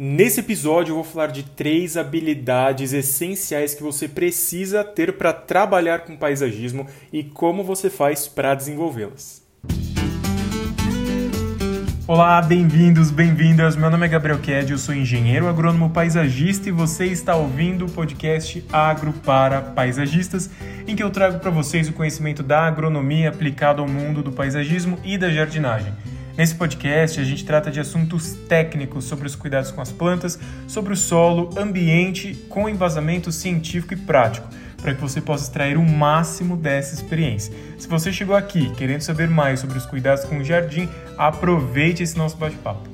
Nesse episódio eu vou falar de três habilidades essenciais que você precisa ter para trabalhar com paisagismo e como você faz para desenvolvê-las. Olá, bem-vindos, bem-vindas. Meu nome é Gabriel Ked, eu sou engenheiro agrônomo paisagista e você está ouvindo o podcast Agro para Paisagistas, em que eu trago para vocês o conhecimento da agronomia aplicado ao mundo do paisagismo e da jardinagem. Nesse podcast, a gente trata de assuntos técnicos sobre os cuidados com as plantas, sobre o solo, ambiente, com embasamento científico e prático, para que você possa extrair o máximo dessa experiência. Se você chegou aqui querendo saber mais sobre os cuidados com o jardim, aproveite esse nosso bate-papo.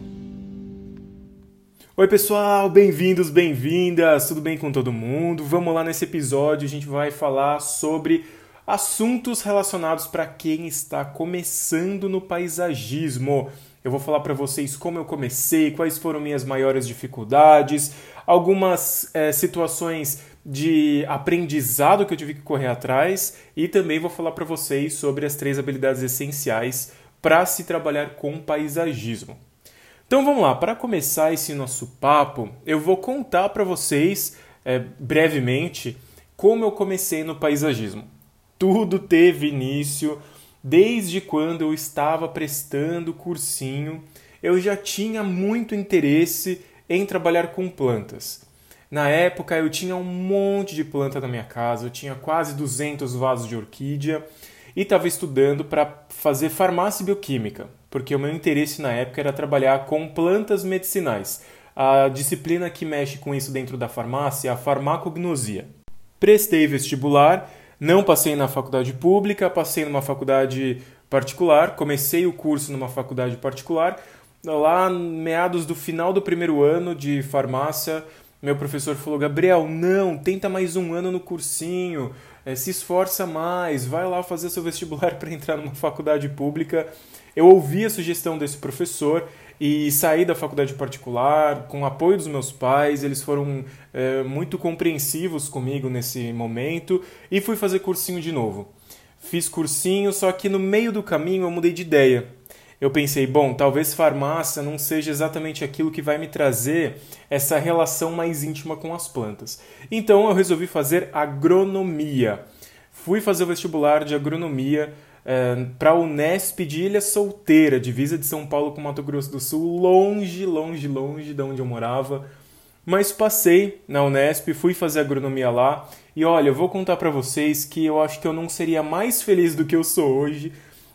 Oi, pessoal, bem-vindos, bem-vindas, tudo bem com todo mundo? Vamos lá nesse episódio, a gente vai falar sobre assuntos relacionados para quem está começando no paisagismo. Eu vou falar para vocês como eu comecei, quais foram minhas maiores dificuldades, algumas é, situações de aprendizado que eu tive que correr atrás e também vou falar para vocês sobre as três habilidades essenciais para se trabalhar com paisagismo. Então vamos lá, para começar esse nosso papo, eu vou contar para vocês é, brevemente como eu comecei no paisagismo tudo teve início desde quando eu estava prestando cursinho. Eu já tinha muito interesse em trabalhar com plantas. Na época eu tinha um monte de planta na minha casa, eu tinha quase 200 vasos de orquídea e estava estudando para fazer farmácia bioquímica, porque o meu interesse na época era trabalhar com plantas medicinais. A disciplina que mexe com isso dentro da farmácia é a farmacognosia. Prestei vestibular não passei na faculdade pública, passei numa faculdade particular, comecei o curso numa faculdade particular. Lá, meados do final do primeiro ano de farmácia, meu professor falou: Gabriel, não, tenta mais um ano no cursinho, é, se esforça mais, vai lá fazer seu vestibular para entrar numa faculdade pública. Eu ouvi a sugestão desse professor e saí da faculdade particular com o apoio dos meus pais. Eles foram é, muito compreensivos comigo nesse momento e fui fazer cursinho de novo. Fiz cursinho, só que no meio do caminho eu mudei de ideia. Eu pensei, bom, talvez farmácia não seja exatamente aquilo que vai me trazer essa relação mais íntima com as plantas. Então eu resolvi fazer agronomia. Fui fazer o vestibular de agronomia para a Unesp de Ilha Solteira, divisa de São Paulo com Mato Grosso do Sul, longe, longe, longe de onde eu morava. Mas passei na Unesp, fui fazer agronomia lá e olha, eu vou contar para vocês que eu acho que eu não seria mais feliz do que eu sou hoje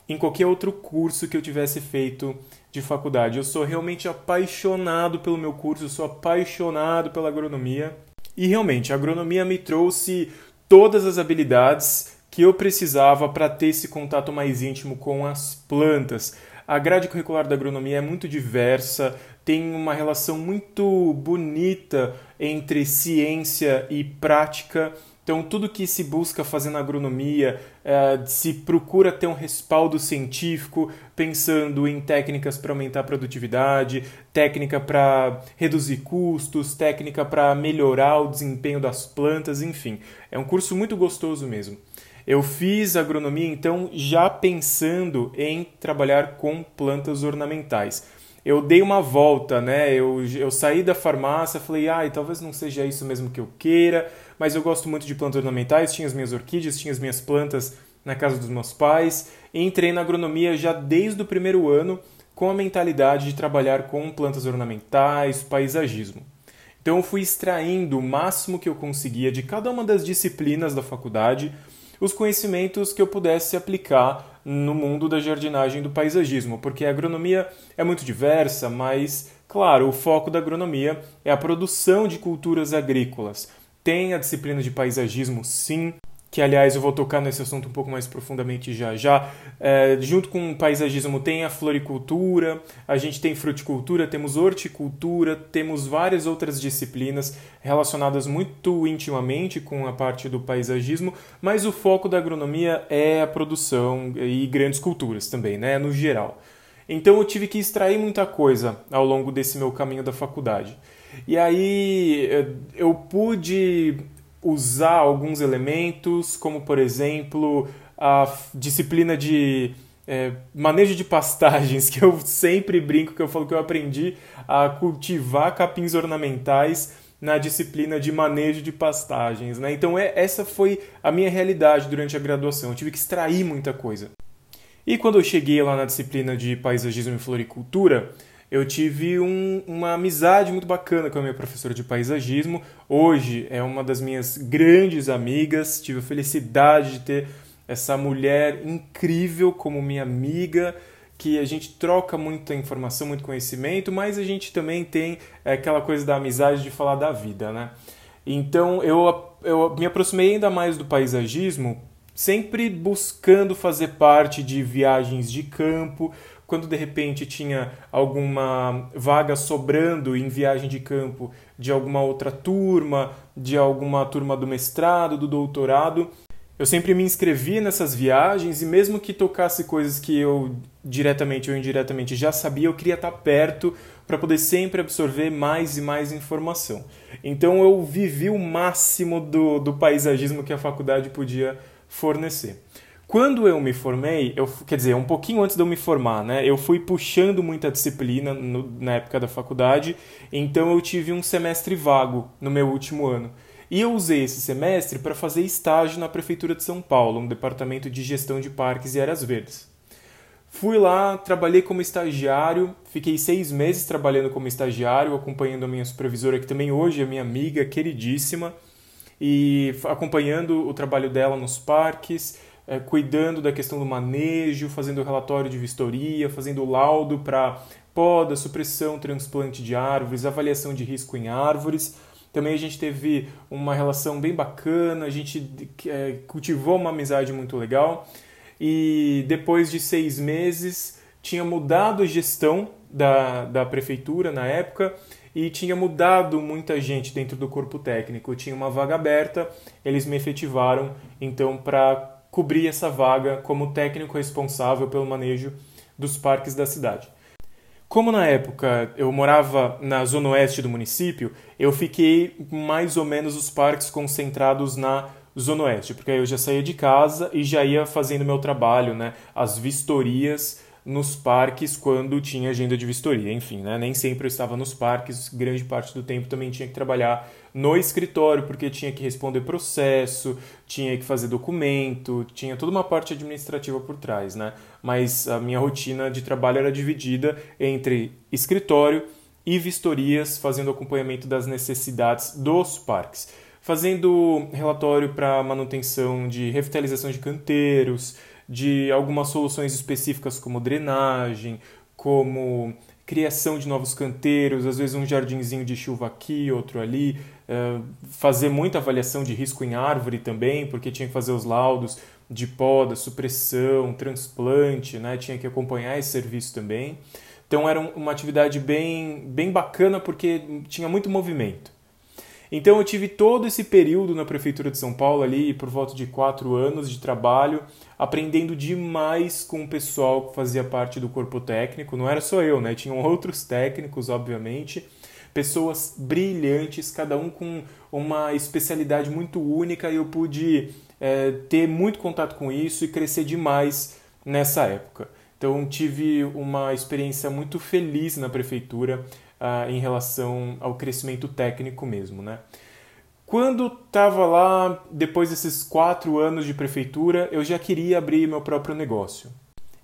em qualquer outro curso que eu tivesse feito de faculdade. Eu sou realmente apaixonado pelo meu curso, eu sou apaixonado pela agronomia. E realmente, a agronomia me trouxe todas as habilidades que eu precisava para ter esse contato mais íntimo com as plantas. A grade curricular da agronomia é muito diversa, tem uma relação muito bonita entre ciência e prática. Então, tudo que se busca fazer na agronomia é, se procura ter um respaldo científico, pensando em técnicas para aumentar a produtividade, técnica para reduzir custos, técnica para melhorar o desempenho das plantas, enfim. É um curso muito gostoso mesmo. Eu fiz agronomia então já pensando em trabalhar com plantas ornamentais. Eu dei uma volta, né? Eu, eu saí da farmácia, falei, ai, talvez não seja isso mesmo que eu queira, mas eu gosto muito de plantas ornamentais, tinha as minhas orquídeas, tinha as minhas plantas na casa dos meus pais. Entrei na agronomia já desde o primeiro ano com a mentalidade de trabalhar com plantas ornamentais, paisagismo. Então eu fui extraindo o máximo que eu conseguia de cada uma das disciplinas da faculdade os conhecimentos que eu pudesse aplicar no mundo da jardinagem do paisagismo, porque a agronomia é muito diversa, mas, claro, o foco da agronomia é a produção de culturas agrícolas. Tem a disciplina de paisagismo, sim, que aliás eu vou tocar nesse assunto um pouco mais profundamente já já. É, junto com o paisagismo tem a floricultura, a gente tem fruticultura, temos horticultura, temos várias outras disciplinas relacionadas muito intimamente com a parte do paisagismo, mas o foco da agronomia é a produção e grandes culturas também, né, no geral. Então eu tive que extrair muita coisa ao longo desse meu caminho da faculdade. E aí eu pude usar alguns elementos, como por exemplo a disciplina de é, manejo de pastagens, que eu sempre brinco, que eu falo que eu aprendi a cultivar capins ornamentais na disciplina de manejo de pastagens. Né? Então, é, essa foi a minha realidade durante a graduação. Eu tive que extrair muita coisa. E quando eu cheguei lá na disciplina de paisagismo e floricultura, eu tive um, uma amizade muito bacana com a minha professora de paisagismo. Hoje é uma das minhas grandes amigas. Tive a felicidade de ter essa mulher incrível como minha amiga, que a gente troca muita informação, muito conhecimento, mas a gente também tem é, aquela coisa da amizade de falar da vida, né? Então eu, eu me aproximei ainda mais do paisagismo, sempre buscando fazer parte de viagens de campo, quando de repente tinha alguma vaga sobrando em viagem de campo de alguma outra turma, de alguma turma do mestrado, do doutorado, eu sempre me inscrevia nessas viagens e mesmo que tocasse coisas que eu diretamente ou indiretamente já sabia, eu queria estar perto para poder sempre absorver mais e mais informação. Então eu vivi o máximo do, do paisagismo que a faculdade podia fornecer. Quando eu me formei, eu, quer dizer, um pouquinho antes de eu me formar, né, eu fui puxando muita disciplina no, na época da faculdade, então eu tive um semestre vago no meu último ano. E eu usei esse semestre para fazer estágio na Prefeitura de São Paulo, no Departamento de Gestão de Parques e Áreas Verdes. Fui lá, trabalhei como estagiário, fiquei seis meses trabalhando como estagiário, acompanhando a minha supervisora, que também hoje é minha amiga queridíssima, e acompanhando o trabalho dela nos parques, é, cuidando da questão do manejo, fazendo relatório de vistoria, fazendo laudo para poda, supressão, transplante de árvores, avaliação de risco em árvores também a gente teve uma relação bem bacana, a gente é, cultivou uma amizade muito legal. E depois de seis meses, tinha mudado a gestão da, da prefeitura na época e tinha mudado muita gente dentro do corpo técnico. Tinha uma vaga aberta, eles me efetivaram então para cobrir essa vaga como técnico responsável pelo manejo dos parques da cidade. Como na época eu morava na zona oeste do município, eu fiquei mais ou menos os parques concentrados na zona oeste, porque eu já saía de casa e já ia fazendo meu trabalho, né, as vistorias nos parques quando tinha agenda de vistoria. Enfim, né? nem sempre eu estava nos parques, grande parte do tempo também tinha que trabalhar no escritório, porque tinha que responder processo, tinha que fazer documento, tinha toda uma parte administrativa por trás, né? Mas a minha rotina de trabalho era dividida entre escritório e vistorias, fazendo acompanhamento das necessidades dos parques. Fazendo relatório para manutenção de revitalização de canteiros, de algumas soluções específicas como drenagem, como criação de novos canteiros, às vezes um jardinzinho de chuva aqui, outro ali, uh, fazer muita avaliação de risco em árvore também, porque tinha que fazer os laudos de poda, supressão, transplante, né? tinha que acompanhar esse serviço também. Então era uma atividade bem, bem bacana porque tinha muito movimento. Então eu tive todo esse período na prefeitura de São Paulo ali, por volta de quatro anos de trabalho, aprendendo demais com o pessoal que fazia parte do corpo técnico. Não era só eu, né? Tinham outros técnicos, obviamente, pessoas brilhantes, cada um com uma especialidade muito única e eu pude é, ter muito contato com isso e crescer demais nessa época. Então tive uma experiência muito feliz na prefeitura em relação ao crescimento técnico mesmo, né? Quando estava lá, depois desses quatro anos de prefeitura, eu já queria abrir meu próprio negócio.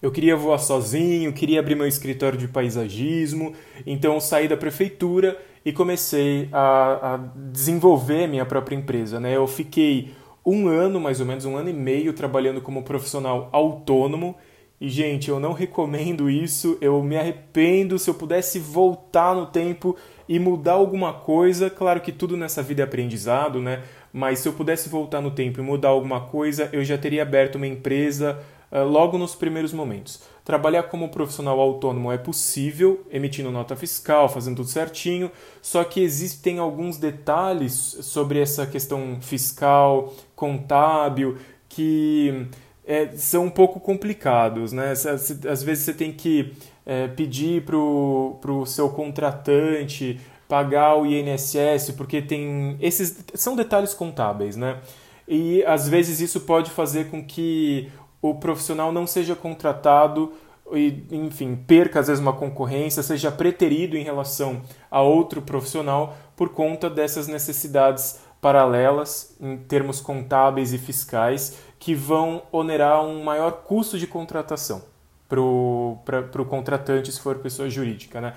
Eu queria voar sozinho, queria abrir meu escritório de paisagismo, então saí da prefeitura e comecei a, a desenvolver minha própria empresa. Né? Eu fiquei um ano, mais ou menos um ano e meio, trabalhando como profissional autônomo e, gente, eu não recomendo isso, eu me arrependo. Se eu pudesse voltar no tempo e mudar alguma coisa, claro que tudo nessa vida é aprendizado, né? Mas se eu pudesse voltar no tempo e mudar alguma coisa, eu já teria aberto uma empresa uh, logo nos primeiros momentos. Trabalhar como profissional autônomo é possível, emitindo nota fiscal, fazendo tudo certinho, só que existem alguns detalhes sobre essa questão fiscal, contábil, que é, são um pouco complicados, né? Às vezes você tem que é, pedir para o seu contratante pagar o INSS, porque tem esses são detalhes contábeis, né? E às vezes isso pode fazer com que o profissional não seja contratado e, enfim, perca às vezes uma concorrência, seja preterido em relação a outro profissional por conta dessas necessidades paralelas em termos contábeis e fiscais que vão onerar um maior custo de contratação para o contratante se for pessoa jurídica. Né?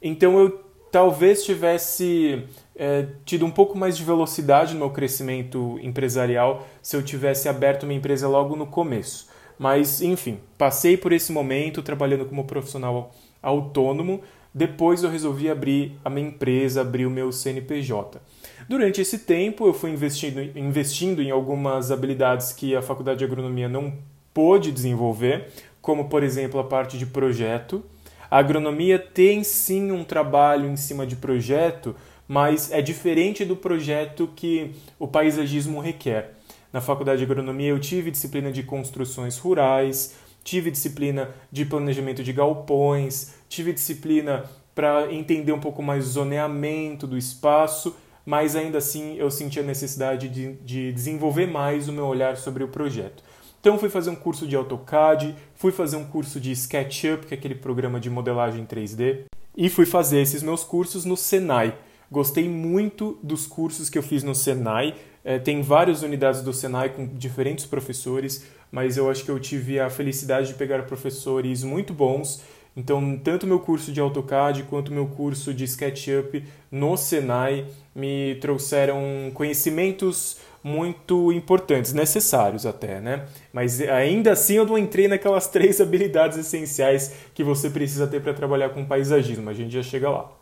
Então eu talvez tivesse é, tido um pouco mais de velocidade no meu crescimento empresarial se eu tivesse aberto minha empresa logo no começo. Mas, enfim, passei por esse momento trabalhando como profissional autônomo. Depois eu resolvi abrir a minha empresa, abrir o meu CNPJ. Durante esse tempo eu fui investindo, investindo em algumas habilidades que a Faculdade de Agronomia não pôde desenvolver, como por exemplo a parte de projeto. A agronomia tem sim um trabalho em cima de projeto, mas é diferente do projeto que o paisagismo requer. Na faculdade de agronomia eu tive disciplina de construções rurais, tive disciplina de planejamento de galpões, tive disciplina para entender um pouco mais o zoneamento do espaço, mas ainda assim eu senti a necessidade de, de desenvolver mais o meu olhar sobre o projeto. Então fui fazer um curso de AutoCAD, fui fazer um curso de SketchUp, que é aquele programa de modelagem 3D, e fui fazer esses meus cursos no Senai. Gostei muito dos cursos que eu fiz no Senai. É, tem várias unidades do Senai com diferentes professores, mas eu acho que eu tive a felicidade de pegar professores muito bons. Então, tanto meu curso de AutoCAD quanto meu curso de SketchUp no Senai me trouxeram conhecimentos muito importantes, necessários até, né? Mas ainda assim eu não entrei naquelas três habilidades essenciais que você precisa ter para trabalhar com paisagismo. A gente já chega lá.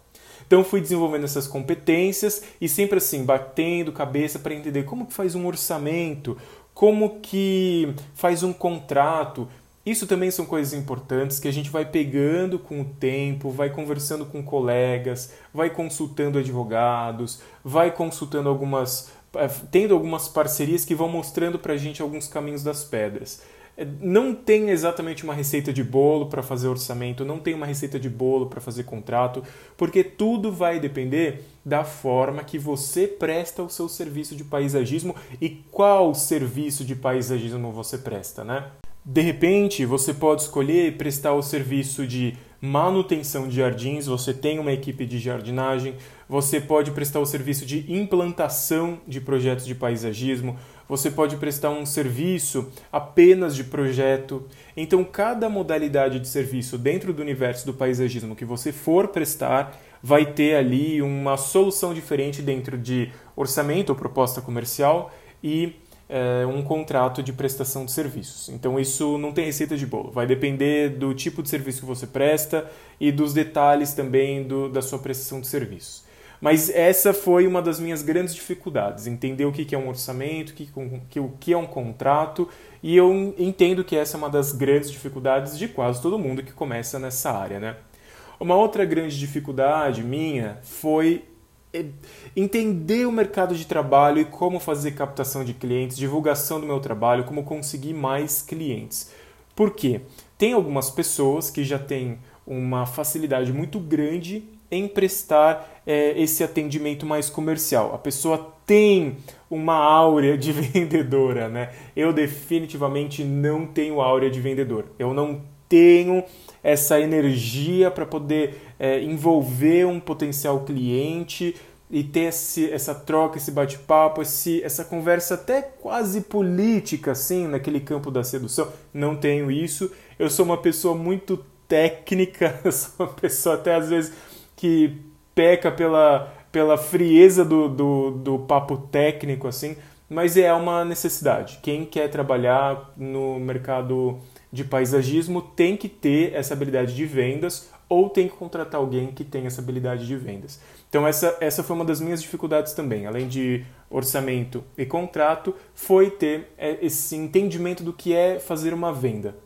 Então fui desenvolvendo essas competências e sempre assim, batendo cabeça para entender como que faz um orçamento, como que faz um contrato. Isso também são coisas importantes que a gente vai pegando com o tempo, vai conversando com colegas, vai consultando advogados, vai consultando algumas. Eh, tendo algumas parcerias que vão mostrando para a gente alguns caminhos das pedras. É, não tem exatamente uma receita de bolo para fazer orçamento, não tem uma receita de bolo para fazer contrato, porque tudo vai depender da forma que você presta o seu serviço de paisagismo e qual serviço de paisagismo você presta, né? De repente, você pode escolher prestar o serviço de manutenção de jardins, você tem uma equipe de jardinagem, você pode prestar o serviço de implantação de projetos de paisagismo, você pode prestar um serviço apenas de projeto. Então, cada modalidade de serviço dentro do universo do paisagismo que você for prestar vai ter ali uma solução diferente dentro de orçamento ou proposta comercial e é, um contrato de prestação de serviços. Então, isso não tem receita de bolo. Vai depender do tipo de serviço que você presta e dos detalhes também do, da sua prestação de serviços. Mas essa foi uma das minhas grandes dificuldades, entender o que é um orçamento, o que é um contrato, e eu entendo que essa é uma das grandes dificuldades de quase todo mundo que começa nessa área, né? Uma outra grande dificuldade minha foi é, entender o mercado de trabalho e como fazer captação de clientes, divulgação do meu trabalho, como conseguir mais clientes. Por quê? Tem algumas pessoas que já têm uma facilidade muito grande em prestar é, esse atendimento mais comercial. A pessoa tem uma áurea de vendedora, né? Eu definitivamente não tenho áurea de vendedor. Eu não tenho essa energia para poder é, envolver um potencial cliente e ter esse, essa troca, esse bate-papo, essa conversa até quase política, assim, naquele campo da sedução. Não tenho isso. Eu sou uma pessoa muito técnica, eu sou uma pessoa até às vezes que peca pela, pela frieza do, do, do papo técnico, assim, mas é uma necessidade. Quem quer trabalhar no mercado de paisagismo tem que ter essa habilidade de vendas ou tem que contratar alguém que tem essa habilidade de vendas. Então essa, essa foi uma das minhas dificuldades também, além de orçamento e contrato, foi ter é, esse entendimento do que é fazer uma venda.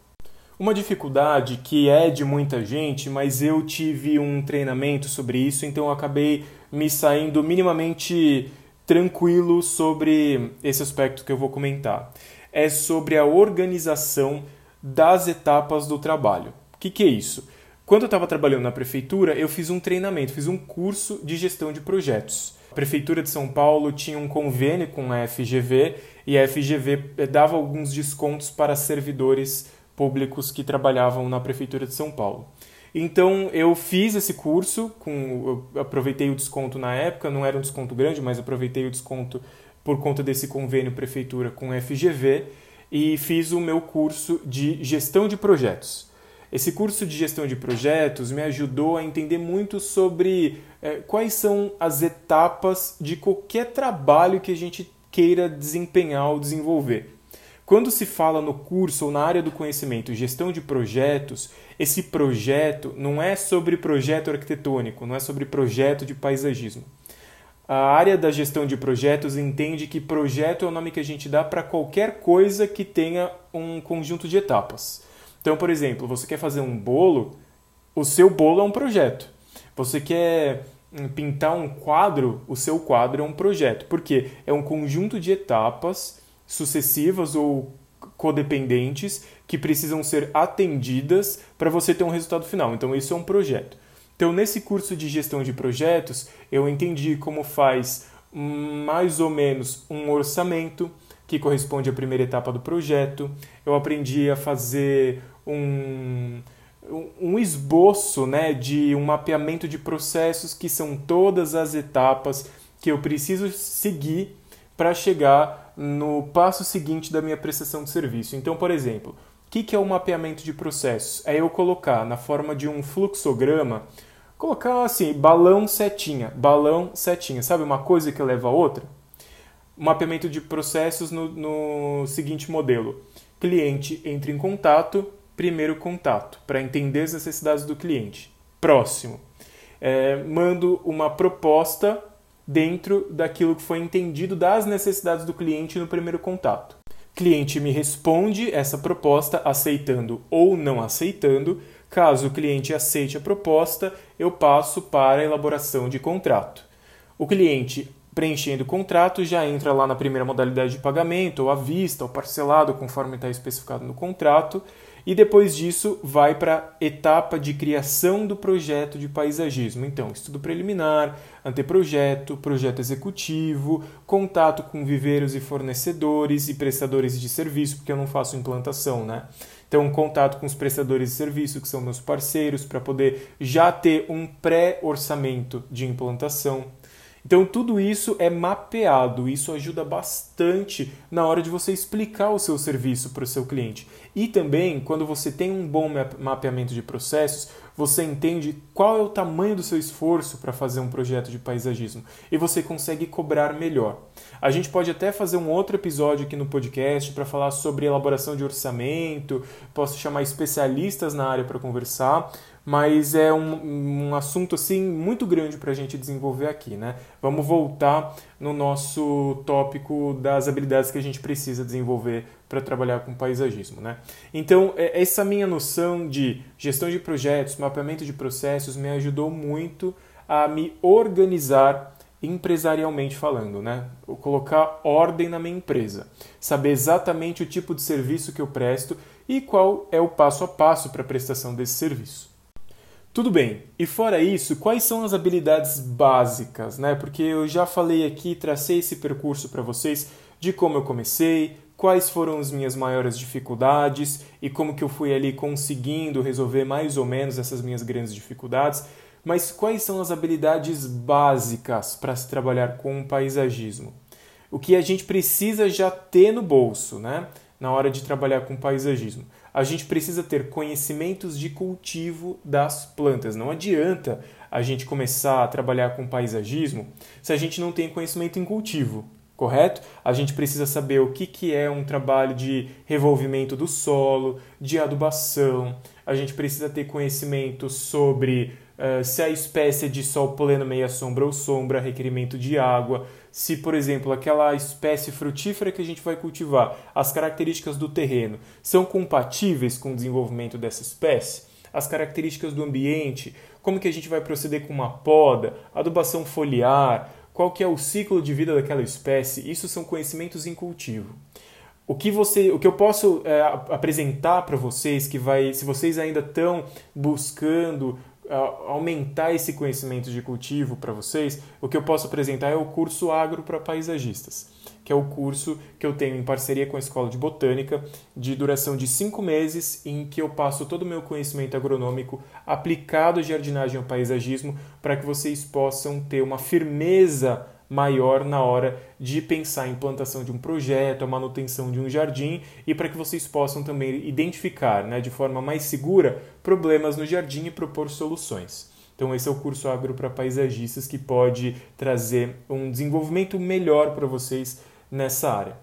Uma dificuldade que é de muita gente, mas eu tive um treinamento sobre isso, então eu acabei me saindo minimamente tranquilo sobre esse aspecto que eu vou comentar. É sobre a organização das etapas do trabalho. O que, que é isso? Quando eu estava trabalhando na prefeitura, eu fiz um treinamento, fiz um curso de gestão de projetos. A prefeitura de São Paulo tinha um convênio com a FGV e a FGV eh, dava alguns descontos para servidores públicos que trabalhavam na Prefeitura de São Paulo. Então eu fiz esse curso, com, aproveitei o desconto na época, não era um desconto grande, mas aproveitei o desconto por conta desse convênio prefeitura com a FGV e fiz o meu curso de gestão de projetos. Esse curso de gestão de projetos me ajudou a entender muito sobre é, quais são as etapas de qualquer trabalho que a gente queira desempenhar ou desenvolver. Quando se fala no curso ou na área do conhecimento gestão de projetos, esse projeto não é sobre projeto arquitetônico, não é sobre projeto de paisagismo. A área da gestão de projetos entende que projeto é o nome que a gente dá para qualquer coisa que tenha um conjunto de etapas. Então, por exemplo, você quer fazer um bolo, o seu bolo é um projeto. Você quer hum, pintar um quadro, o seu quadro é um projeto. Porque é um conjunto de etapas sucessivas ou codependentes que precisam ser atendidas para você ter um resultado final. Então, isso é um projeto. Então, nesse curso de gestão de projetos, eu entendi como faz mais ou menos um orçamento, que corresponde à primeira etapa do projeto. Eu aprendi a fazer um, um esboço né, de um mapeamento de processos que são todas as etapas que eu preciso seguir para chegar no passo seguinte da minha prestação de serviço. Então, por exemplo, o que, que é o mapeamento de processos? É eu colocar na forma de um fluxograma, colocar assim, balão setinha, balão setinha, sabe uma coisa que leva a outra? Mapeamento de processos no, no seguinte modelo: cliente entra em contato, primeiro contato, para entender as necessidades do cliente. Próximo, é, mando uma proposta dentro daquilo que foi entendido das necessidades do cliente no primeiro contato. Cliente me responde essa proposta aceitando ou não aceitando. Caso o cliente aceite a proposta, eu passo para a elaboração de contrato. O cliente preenchendo o contrato já entra lá na primeira modalidade de pagamento, ou à vista, ou parcelado, conforme está especificado no contrato, e depois disso vai para a etapa de criação do projeto de paisagismo. Então, estudo preliminar, anteprojeto, projeto executivo, contato com viveiros e fornecedores e prestadores de serviço, porque eu não faço implantação, né? Então, contato com os prestadores de serviço, que são meus parceiros, para poder já ter um pré-orçamento de implantação. Então, tudo isso é mapeado, isso ajuda bastante na hora de você explicar o seu serviço para o seu cliente. E também, quando você tem um bom mapeamento de processos, você entende qual é o tamanho do seu esforço para fazer um projeto de paisagismo e você consegue cobrar melhor. A gente pode até fazer um outro episódio aqui no podcast para falar sobre elaboração de orçamento, posso chamar especialistas na área para conversar, mas é um, um assunto assim muito grande para a gente desenvolver aqui, né? Vamos voltar no nosso tópico das habilidades que a gente precisa desenvolver para trabalhar com paisagismo, né? Então é, essa minha noção de gestão de projetos, mapeamento de processos me ajudou muito a me organizar empresarialmente falando, né? colocar ordem na minha empresa, saber exatamente o tipo de serviço que eu presto e qual é o passo a passo para a prestação desse serviço. Tudo bem. E fora isso, quais são as habilidades básicas, né? Porque eu já falei aqui, tracei esse percurso para vocês de como eu comecei, quais foram as minhas maiores dificuldades e como que eu fui ali conseguindo resolver mais ou menos essas minhas grandes dificuldades. Mas quais são as habilidades básicas para se trabalhar com paisagismo? O que a gente precisa já ter no bolso, né? Na hora de trabalhar com paisagismo a gente precisa ter conhecimentos de cultivo das plantas. Não adianta a gente começar a trabalhar com paisagismo se a gente não tem conhecimento em cultivo, correto? A gente precisa saber o que, que é um trabalho de revolvimento do solo, de adubação, a gente precisa ter conhecimento sobre uh, se a espécie é de sol pleno, meia sombra ou sombra, requerimento de água, se, por exemplo, aquela espécie frutífera que a gente vai cultivar, as características do terreno são compatíveis com o desenvolvimento dessa espécie, as características do ambiente, como que a gente vai proceder com uma poda, adubação foliar, qual que é o ciclo de vida daquela espécie, isso são conhecimentos em cultivo. O que, você, o que eu posso é, apresentar para vocês, que vai, se vocês ainda estão buscando aumentar esse conhecimento de cultivo para vocês, o que eu posso apresentar é o curso Agro para Paisagistas, que é o curso que eu tenho em parceria com a Escola de Botânica, de duração de cinco meses, em que eu passo todo o meu conhecimento agronômico aplicado à jardinagem ao paisagismo, para que vocês possam ter uma firmeza maior na hora de pensar a implantação de um projeto, a manutenção de um jardim e para que vocês possam também identificar né, de forma mais segura problemas no jardim e propor soluções. Então, esse é o curso Agro para Paisagistas que pode trazer um desenvolvimento melhor para vocês nessa área.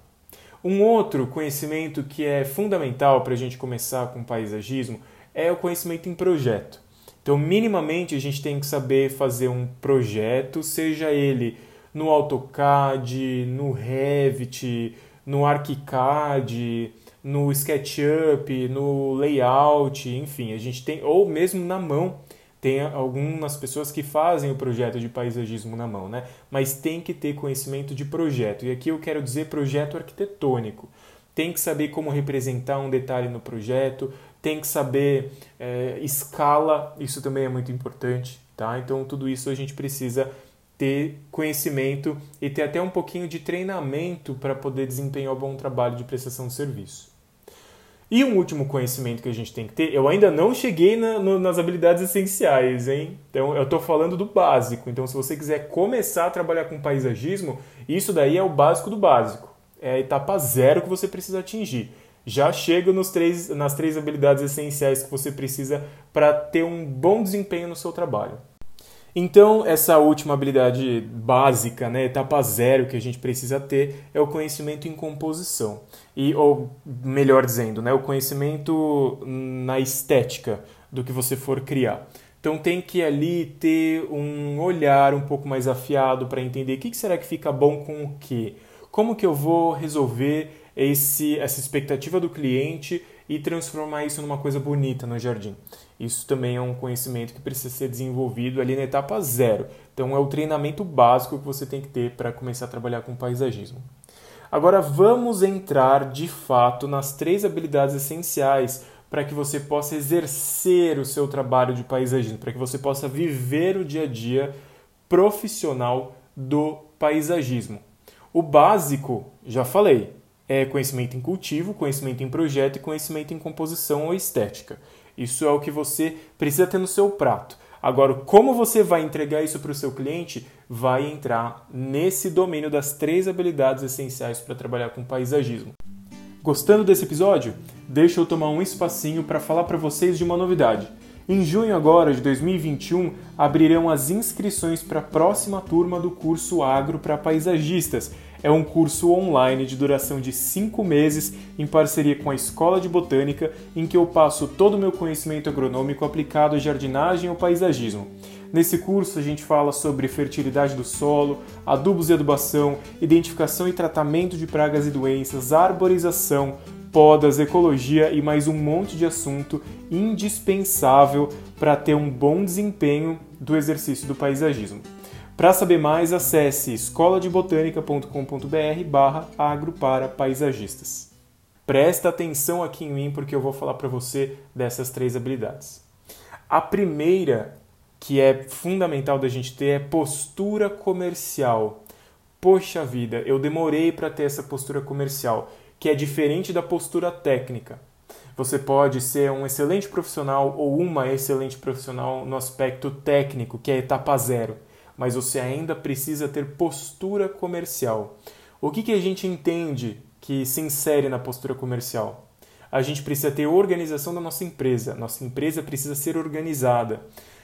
Um outro conhecimento que é fundamental para a gente começar com paisagismo é o conhecimento em projeto. Então, minimamente, a gente tem que saber fazer um projeto, seja ele no AutoCAD, no Revit, no ArchiCAD, no SketchUp, no Layout, enfim, a gente tem, ou mesmo na mão, tem algumas pessoas que fazem o projeto de paisagismo na mão, né? Mas tem que ter conhecimento de projeto. E aqui eu quero dizer projeto arquitetônico. Tem que saber como representar um detalhe no projeto, tem que saber é, escala, isso também é muito importante, tá? Então tudo isso a gente precisa ter conhecimento e ter até um pouquinho de treinamento para poder desempenhar um bom trabalho de prestação de serviço. E um último conhecimento que a gente tem que ter, eu ainda não cheguei na, no, nas habilidades essenciais, hein? Então eu estou falando do básico. Então, se você quiser começar a trabalhar com paisagismo, isso daí é o básico do básico. É a etapa zero que você precisa atingir. Já chega nos três, nas três habilidades essenciais que você precisa para ter um bom desempenho no seu trabalho. Então, essa última habilidade básica, né, etapa zero que a gente precisa ter é o conhecimento em composição. E, ou melhor dizendo, né, o conhecimento na estética do que você for criar. Então tem que ali ter um olhar um pouco mais afiado para entender o que, será que fica bom com o que. Como que eu vou resolver esse, essa expectativa do cliente e transformar isso numa coisa bonita no jardim. Isso também é um conhecimento que precisa ser desenvolvido ali na etapa zero. Então é o treinamento básico que você tem que ter para começar a trabalhar com paisagismo. Agora vamos entrar de fato nas três habilidades essenciais para que você possa exercer o seu trabalho de paisagismo, para que você possa viver o dia a dia profissional do paisagismo. O básico, já falei, é conhecimento em cultivo, conhecimento em projeto e conhecimento em composição ou estética. Isso é o que você precisa ter no seu prato. Agora, como você vai entregar isso para o seu cliente, vai entrar nesse domínio das três habilidades essenciais para trabalhar com paisagismo. Gostando desse episódio? Deixa eu tomar um espacinho para falar para vocês de uma novidade. Em junho agora de 2021, abrirão as inscrições para a próxima turma do curso Agro para Paisagistas. É um curso online de duração de 5 meses em parceria com a Escola de Botânica, em que eu passo todo o meu conhecimento agronômico aplicado à jardinagem e ao paisagismo. Nesse curso a gente fala sobre fertilidade do solo, adubos e adubação, identificação e tratamento de pragas e doenças, arborização, podas, ecologia e mais um monte de assunto indispensável para ter um bom desempenho do exercício do paisagismo. Para saber mais, acesse escoladebotanica.com.br barra agro para paisagistas. Presta atenção aqui em mim porque eu vou falar para você dessas três habilidades. A primeira, que é fundamental da gente ter, é postura comercial. Poxa vida, eu demorei para ter essa postura comercial que é diferente da postura técnica. Você pode ser um excelente profissional ou uma excelente profissional no aspecto técnico, que é etapa zero, mas você ainda precisa ter postura comercial. O que, que a gente entende que se insere na postura comercial? A gente precisa ter organização da nossa empresa, nossa empresa precisa ser organizada.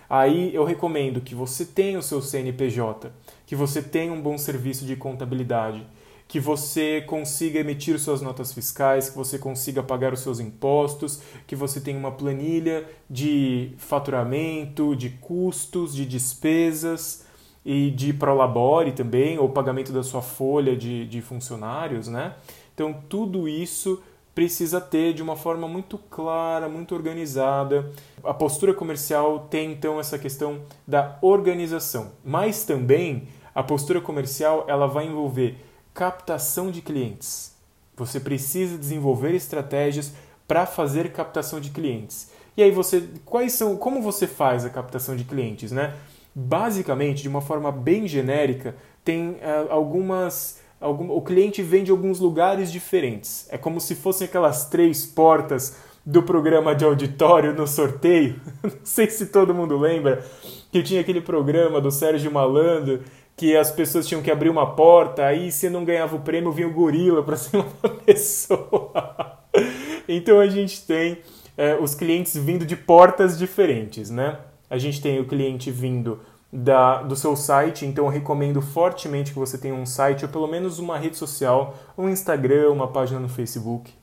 Aí eu recomendo que você tenha o seu CNPJ, que você tenha um bom serviço de contabilidade, que você consiga emitir suas notas fiscais, que você consiga pagar os seus impostos, que você tenha uma planilha de faturamento, de custos, de despesas e de prolabore também, ou pagamento da sua folha de, de funcionários, né? Então, tudo isso precisa ter de uma forma muito clara, muito organizada. A postura comercial tem então essa questão da organização, mas também a postura comercial ela vai envolver captação de clientes. Você precisa desenvolver estratégias para fazer captação de clientes. E aí você, quais são, como você faz a captação de clientes, né? Basicamente, de uma forma bem genérica, tem uh, algumas algum, o cliente vem de alguns lugares diferentes. É como se fossem aquelas três portas do programa de auditório no sorteio. Não sei se todo mundo lembra que tinha aquele programa do Sérgio Malandro que as pessoas tinham que abrir uma porta, aí se não ganhava o prêmio vinha o gorila para cima da pessoa. então a gente tem é, os clientes vindo de portas diferentes, né? A gente tem o cliente vindo da, do seu site, então eu recomendo fortemente que você tenha um site ou pelo menos uma rede social, um Instagram, uma página no Facebook.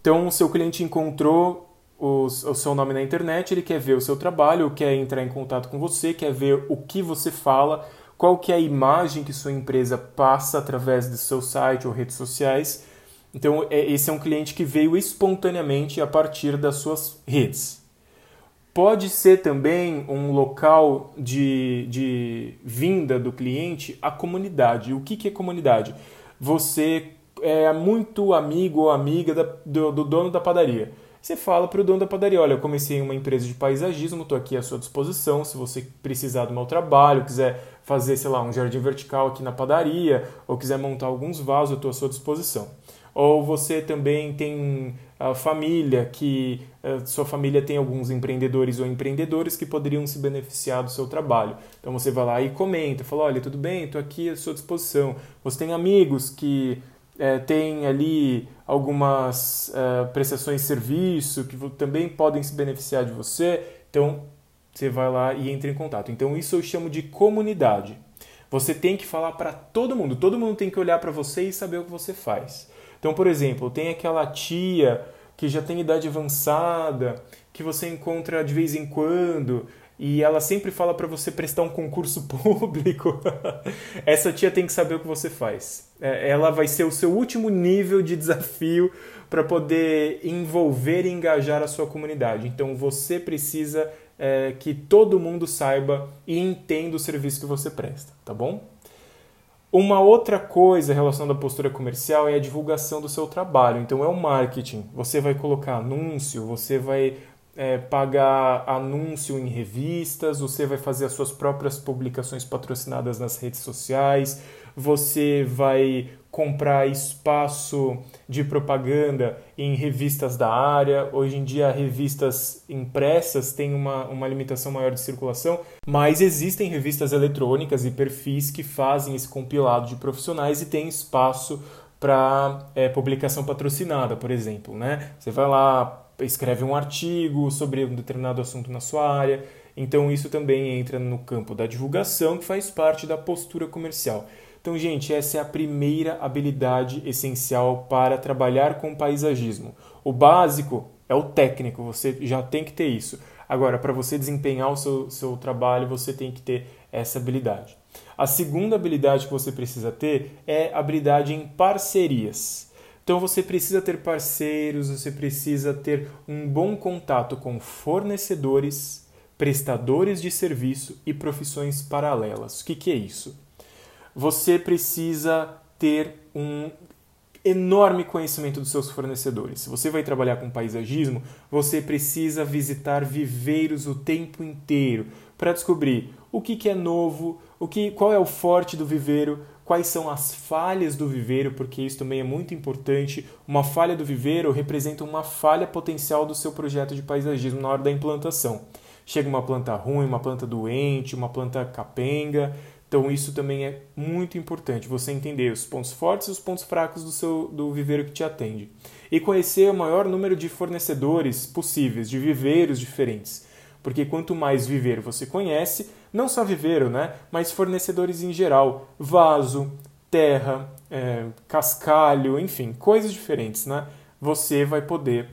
Então o seu cliente encontrou os, o seu nome na internet, ele quer ver o seu trabalho, quer entrar em contato com você, quer ver o que você fala, qual que é a imagem que sua empresa passa através do seu site ou redes sociais. Então, é, esse é um cliente que veio espontaneamente a partir das suas redes. Pode ser também um local de, de vinda do cliente a comunidade. O que, que é comunidade? Você é muito amigo ou amiga da, do, do dono da padaria você fala para o dono da padaria: olha, eu comecei uma empresa de paisagismo, estou aqui à sua disposição. Se você precisar do meu trabalho, quiser fazer, sei lá, um jardim vertical aqui na padaria, ou quiser montar alguns vasos, eu estou à sua disposição. Ou você também tem a família, que sua família tem alguns empreendedores ou empreendedores que poderiam se beneficiar do seu trabalho. Então você vai lá e comenta, fala: olha, tudo bem, estou aqui à sua disposição. Você tem amigos que é, tem ali algumas é, prestações de serviço que também podem se beneficiar de você. Então, você vai lá e entra em contato. Então, isso eu chamo de comunidade. Você tem que falar para todo mundo. Todo mundo tem que olhar para você e saber o que você faz. Então, por exemplo, tem aquela tia que já tem idade avançada, que você encontra de vez em quando, e ela sempre fala para você prestar um concurso público. Essa tia tem que saber o que você faz. É, ela vai ser o seu último nível de desafio para poder envolver e engajar a sua comunidade. Então você precisa é, que todo mundo saiba e entenda o serviço que você presta, tá bom? Uma outra coisa relacionada à postura comercial é a divulgação do seu trabalho. Então é o marketing. Você vai colocar anúncio, você vai é, pagar anúncio em revistas, você vai fazer as suas próprias publicações patrocinadas nas redes sociais, você vai comprar espaço de propaganda em revistas da área. Hoje em dia, revistas impressas têm uma, uma limitação maior de circulação, mas existem revistas eletrônicas e perfis que fazem esse compilado de profissionais e tem espaço para é, publicação patrocinada, por exemplo. Né? Você vai lá, escreve um artigo sobre um determinado assunto na sua área. Então isso também entra no campo da divulgação, que faz parte da postura comercial. Então, gente, essa é a primeira habilidade essencial para trabalhar com paisagismo. O básico é o técnico, você já tem que ter isso. Agora, para você desempenhar o seu, seu trabalho, você tem que ter essa habilidade. A segunda habilidade que você precisa ter é habilidade em parcerias. Então você precisa ter parceiros, você precisa ter um bom contato com fornecedores, prestadores de serviço e profissões paralelas. O que, que é isso? Você precisa ter um enorme conhecimento dos seus fornecedores. Se você vai trabalhar com paisagismo, você precisa visitar viveiros o tempo inteiro para descobrir o que, que é novo, o que, qual é o forte do viveiro, quais são as falhas do viveiro, porque isso também é muito importante. Uma falha do viveiro representa uma falha potencial do seu projeto de paisagismo na hora da implantação. Chega uma planta ruim, uma planta doente, uma planta capenga. Então isso também é muito importante, você entender os pontos fortes e os pontos fracos do seu do viveiro que te atende. E conhecer o maior número de fornecedores possíveis, de viveiros diferentes. Porque quanto mais viveiro você conhece, não só viveiro, né? Mas fornecedores em geral, vaso, terra, é, cascalho, enfim, coisas diferentes, né? Você vai poder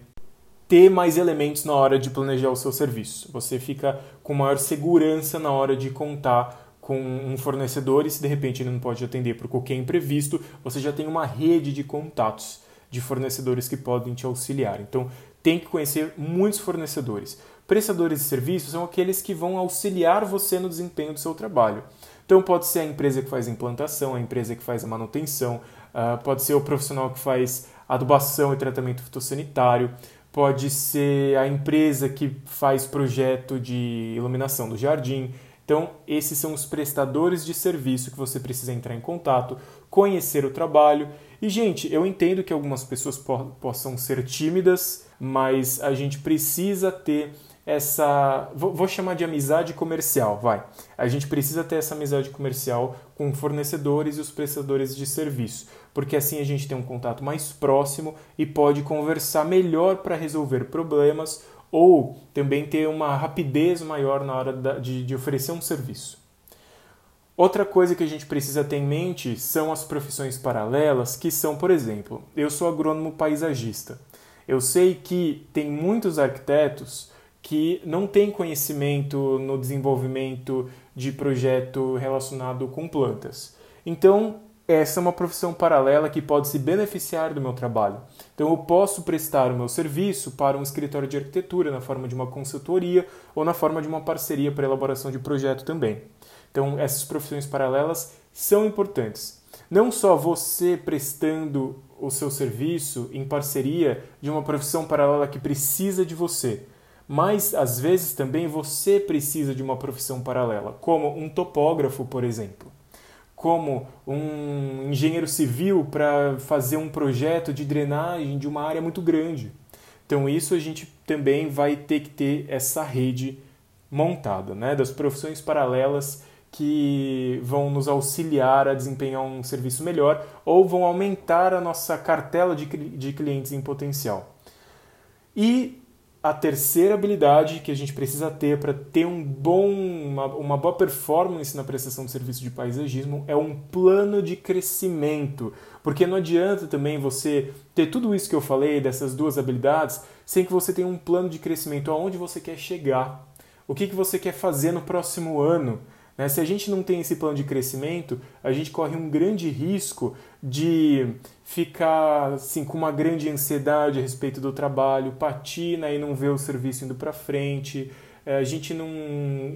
ter mais elementos na hora de planejar o seu serviço. Você fica com maior segurança na hora de contar com um fornecedor e se de repente ele não pode atender por qualquer imprevisto, você já tem uma rede de contatos de fornecedores que podem te auxiliar. Então, tem que conhecer muitos fornecedores. Prestadores de serviços são aqueles que vão auxiliar você no desempenho do seu trabalho. Então pode ser a empresa que faz a implantação, a empresa que faz a manutenção, uh, pode ser o profissional que faz adubação e tratamento fitossanitário, pode ser a empresa que faz projeto de iluminação do jardim. Então, esses são os prestadores de serviço que você precisa entrar em contato, conhecer o trabalho. E, gente, eu entendo que algumas pessoas po possam ser tímidas, mas a gente precisa ter essa. Vou chamar de amizade comercial, vai. A gente precisa ter essa amizade comercial com fornecedores e os prestadores de serviço, porque assim a gente tem um contato mais próximo e pode conversar melhor para resolver problemas ou também ter uma rapidez maior na hora de, de oferecer um serviço. Outra coisa que a gente precisa ter em mente são as profissões paralelas, que são, por exemplo, eu sou agrônomo paisagista. Eu sei que tem muitos arquitetos que não têm conhecimento no desenvolvimento de projeto relacionado com plantas. Então, essa é uma profissão paralela que pode se beneficiar do meu trabalho. Então, eu posso prestar o meu serviço para um escritório de arquitetura na forma de uma consultoria ou na forma de uma parceria para elaboração de projeto também. Então, essas profissões paralelas são importantes. Não só você prestando o seu serviço em parceria de uma profissão paralela que precisa de você, mas às vezes também você precisa de uma profissão paralela, como um topógrafo, por exemplo como um engenheiro civil para fazer um projeto de drenagem de uma área muito grande. Então isso a gente também vai ter que ter essa rede montada, né, das profissões paralelas que vão nos auxiliar a desempenhar um serviço melhor ou vão aumentar a nossa cartela de, de clientes em potencial. E a terceira habilidade que a gente precisa ter para ter um bom, uma, uma, boa performance na prestação de serviço de paisagismo é um plano de crescimento. Porque não adianta também você ter tudo isso que eu falei, dessas duas habilidades, sem que você tenha um plano de crescimento aonde você quer chegar. O que, que você quer fazer no próximo ano? Né? Se a gente não tem esse plano de crescimento, a gente corre um grande risco de ficar assim, com uma grande ansiedade a respeito do trabalho, patina e não vê o serviço indo para frente, é, a gente não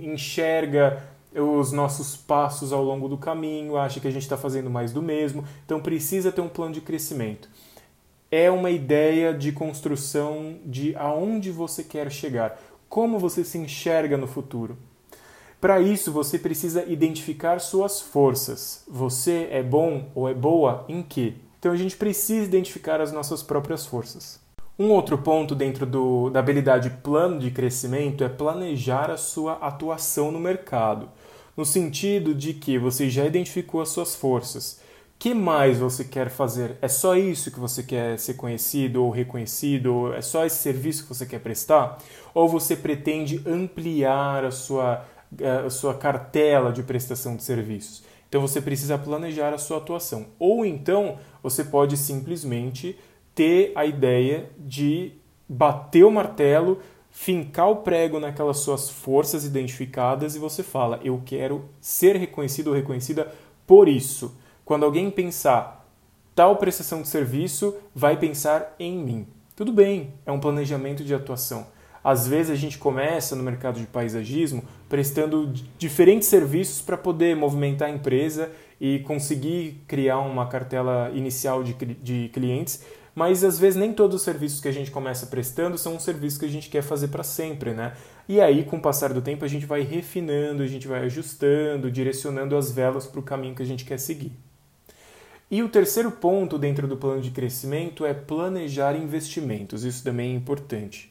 enxerga os nossos passos ao longo do caminho, acha que a gente está fazendo mais do mesmo, então precisa ter um plano de crescimento. É uma ideia de construção de aonde você quer chegar, como você se enxerga no futuro. Para isso, você precisa identificar suas forças. Você é bom ou é boa em quê? Então a gente precisa identificar as nossas próprias forças. Um outro ponto dentro do, da habilidade plano de crescimento é planejar a sua atuação no mercado, no sentido de que você já identificou as suas forças. que mais você quer fazer? É só isso que você quer ser conhecido ou reconhecido? É só esse serviço que você quer prestar? Ou você pretende ampliar a sua a sua cartela de prestação de serviços. Então você precisa planejar a sua atuação. Ou então você pode simplesmente ter a ideia de bater o martelo, fincar o prego naquelas suas forças identificadas e você fala: Eu quero ser reconhecido ou reconhecida por isso. Quando alguém pensar tal prestação de serviço, vai pensar em mim. Tudo bem, é um planejamento de atuação. Às vezes a gente começa no mercado de paisagismo prestando diferentes serviços para poder movimentar a empresa e conseguir criar uma cartela inicial de, de clientes, mas às vezes nem todos os serviços que a gente começa prestando são os serviços que a gente quer fazer para sempre, né? E aí, com o passar do tempo, a gente vai refinando, a gente vai ajustando, direcionando as velas para o caminho que a gente quer seguir. E o terceiro ponto dentro do plano de crescimento é planejar investimentos. Isso também é importante.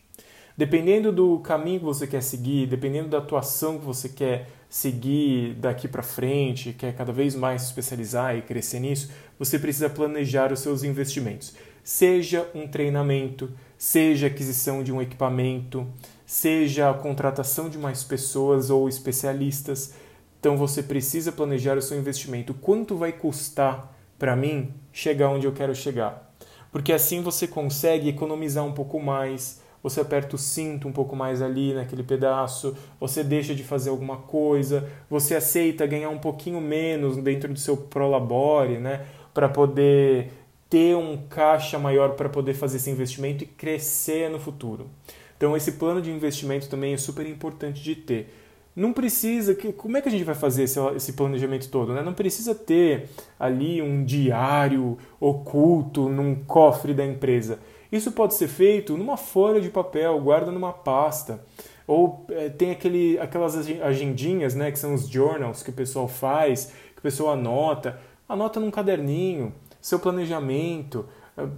Dependendo do caminho que você quer seguir, dependendo da atuação que você quer seguir daqui para frente, quer cada vez mais se especializar e crescer nisso, você precisa planejar os seus investimentos. Seja um treinamento, seja aquisição de um equipamento, seja a contratação de mais pessoas ou especialistas. Então você precisa planejar o seu investimento. Quanto vai custar para mim chegar onde eu quero chegar? Porque assim você consegue economizar um pouco mais, você aperta o cinto um pouco mais ali naquele pedaço, você deixa de fazer alguma coisa, você aceita ganhar um pouquinho menos dentro do seu prolabore, né, para poder ter um caixa maior para poder fazer esse investimento e crescer no futuro. Então esse plano de investimento também é super importante de ter. Não precisa, como é que a gente vai fazer esse, esse planejamento todo? Né? Não precisa ter ali um diário oculto num cofre da empresa Isso pode ser feito numa folha de papel, guarda numa pasta. Ou é, tem aquele, aquelas agendinhas, né, que são os journals que o pessoal faz, que o pessoal anota. Anota num caderninho, seu planejamento,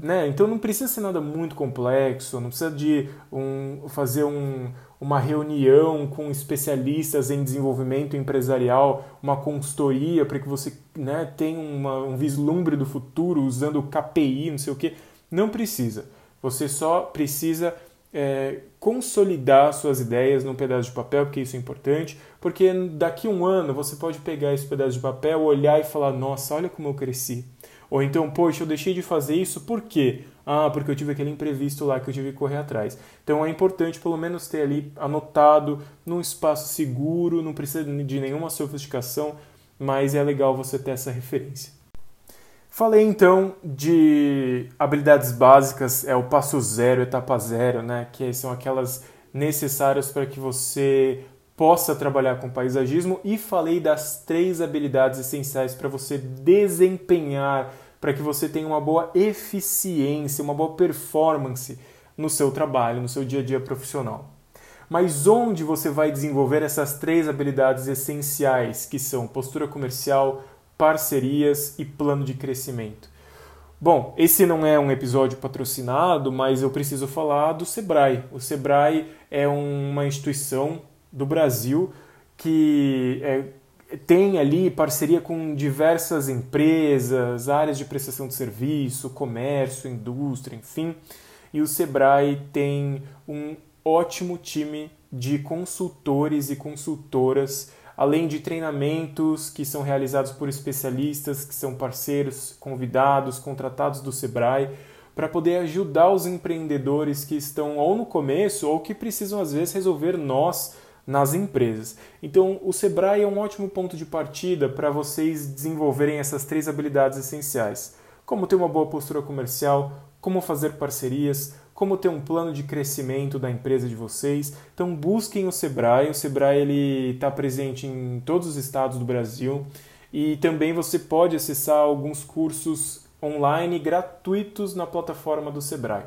né? Então não precisa ser nada muito complexo, não precisa de um, fazer um, uma reunião com especialistas em desenvolvimento empresarial, uma consultoria para que você né, tenha uma, um vislumbre do futuro usando KPI, não sei o que. Não precisa. Você só precisa é, consolidar suas ideias num pedaço de papel, porque isso é importante, porque daqui a um ano você pode pegar esse pedaço de papel, olhar e falar: nossa, olha como eu cresci. Ou então, poxa, eu deixei de fazer isso por quê? Ah, porque eu tive aquele imprevisto lá que eu tive que correr atrás. Então é importante pelo menos ter ali anotado num espaço seguro, não precisa de nenhuma sofisticação, mas é legal você ter essa referência. Falei então de habilidades básicas, é o passo zero, etapa zero, né? Que são aquelas necessárias para que você possa trabalhar com paisagismo e falei das três habilidades essenciais para você desempenhar para que você tenha uma boa eficiência, uma boa performance no seu trabalho, no seu dia a dia profissional. Mas onde você vai desenvolver essas três habilidades essenciais, que são postura comercial, parcerias e plano de crescimento? Bom, esse não é um episódio patrocinado, mas eu preciso falar do Sebrae. O Sebrae é uma instituição do Brasil que é tem ali parceria com diversas empresas, áreas de prestação de serviço, comércio, indústria, enfim. E o Sebrae tem um ótimo time de consultores e consultoras, além de treinamentos que são realizados por especialistas, que são parceiros, convidados, contratados do Sebrae, para poder ajudar os empreendedores que estão ou no começo ou que precisam às vezes resolver nós nas empresas. Então, o Sebrae é um ótimo ponto de partida para vocês desenvolverem essas três habilidades essenciais: como ter uma boa postura comercial, como fazer parcerias, como ter um plano de crescimento da empresa de vocês. Então, busquem o Sebrae. O Sebrae ele está presente em todos os estados do Brasil e também você pode acessar alguns cursos online gratuitos na plataforma do Sebrae.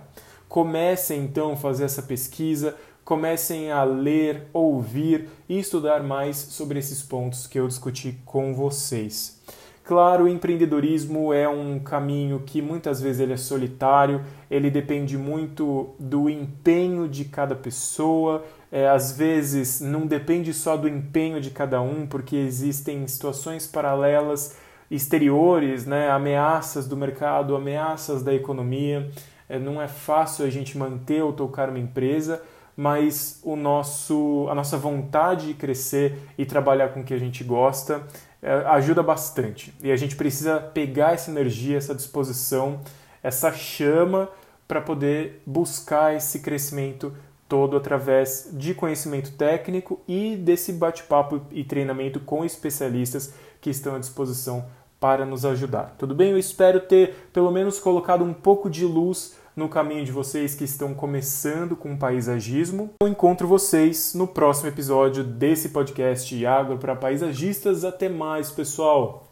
Comece então a fazer essa pesquisa, comecem a ler, ouvir e estudar mais sobre esses pontos que eu discuti com vocês. Claro, o empreendedorismo é um caminho que muitas vezes ele é solitário, ele depende muito do empenho de cada pessoa, é, às vezes não depende só do empenho de cada um, porque existem situações paralelas exteriores, né, ameaças do mercado, ameaças da economia. É, não é fácil a gente manter ou tocar uma empresa, mas o nosso, a nossa vontade de crescer e trabalhar com o que a gente gosta ajuda bastante. E a gente precisa pegar essa energia, essa disposição, essa chama para poder buscar esse crescimento todo através de conhecimento técnico e desse bate-papo e treinamento com especialistas que estão à disposição para nos ajudar. Tudo bem? Eu espero ter pelo menos colocado um pouco de luz no caminho de vocês que estão começando com paisagismo. Eu encontro vocês no próximo episódio desse podcast Agro para Paisagistas. Até mais, pessoal!